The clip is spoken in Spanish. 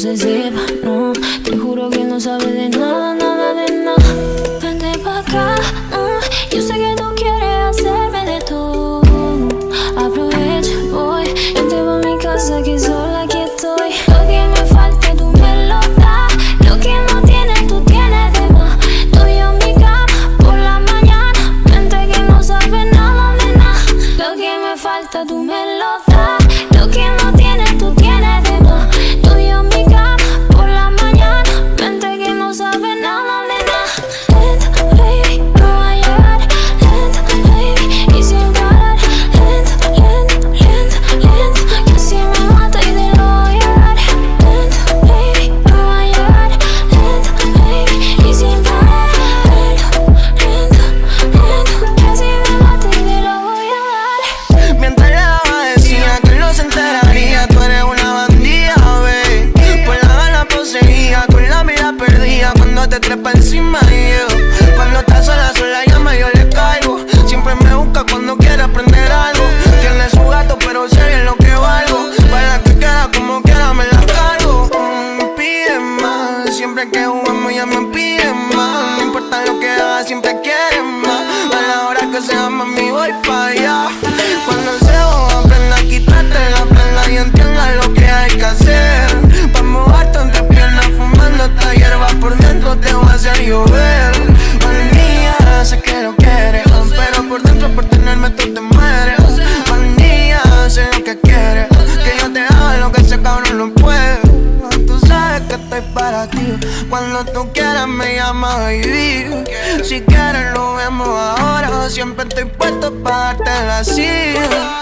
se sepa, no. Te juro que no sabe de nada, nada de nada. Vente pa' acá, mm, yo sé que tú quieres hacerme de todo. Aprovecha, voy, vente pa' mi casa que sola aquí estoy. Lo que me falta tú me lo das, lo que no tienes tú tienes de más. Tú y yo en mi cama por la mañana, vente que no sabe nada de nada. Lo que me falta tú me lo das, te trepa encima y yo. Cuando estás sola, sola llama, yo le caigo. Siempre me busca cuando quiere aprender algo. Tiene su gato, pero sé bien lo que valgo. Para que queda como quiera, me la cargo. Mm, pide más, siempre que jugamos ella me pide más. No importa lo que haga, siempre quiere más. A la hora que sea, mami, voy pa' allá. Cuando tú quieras me llamas, baby. Si quieres lo vemos ahora. Siempre estoy puesto para darte la silla.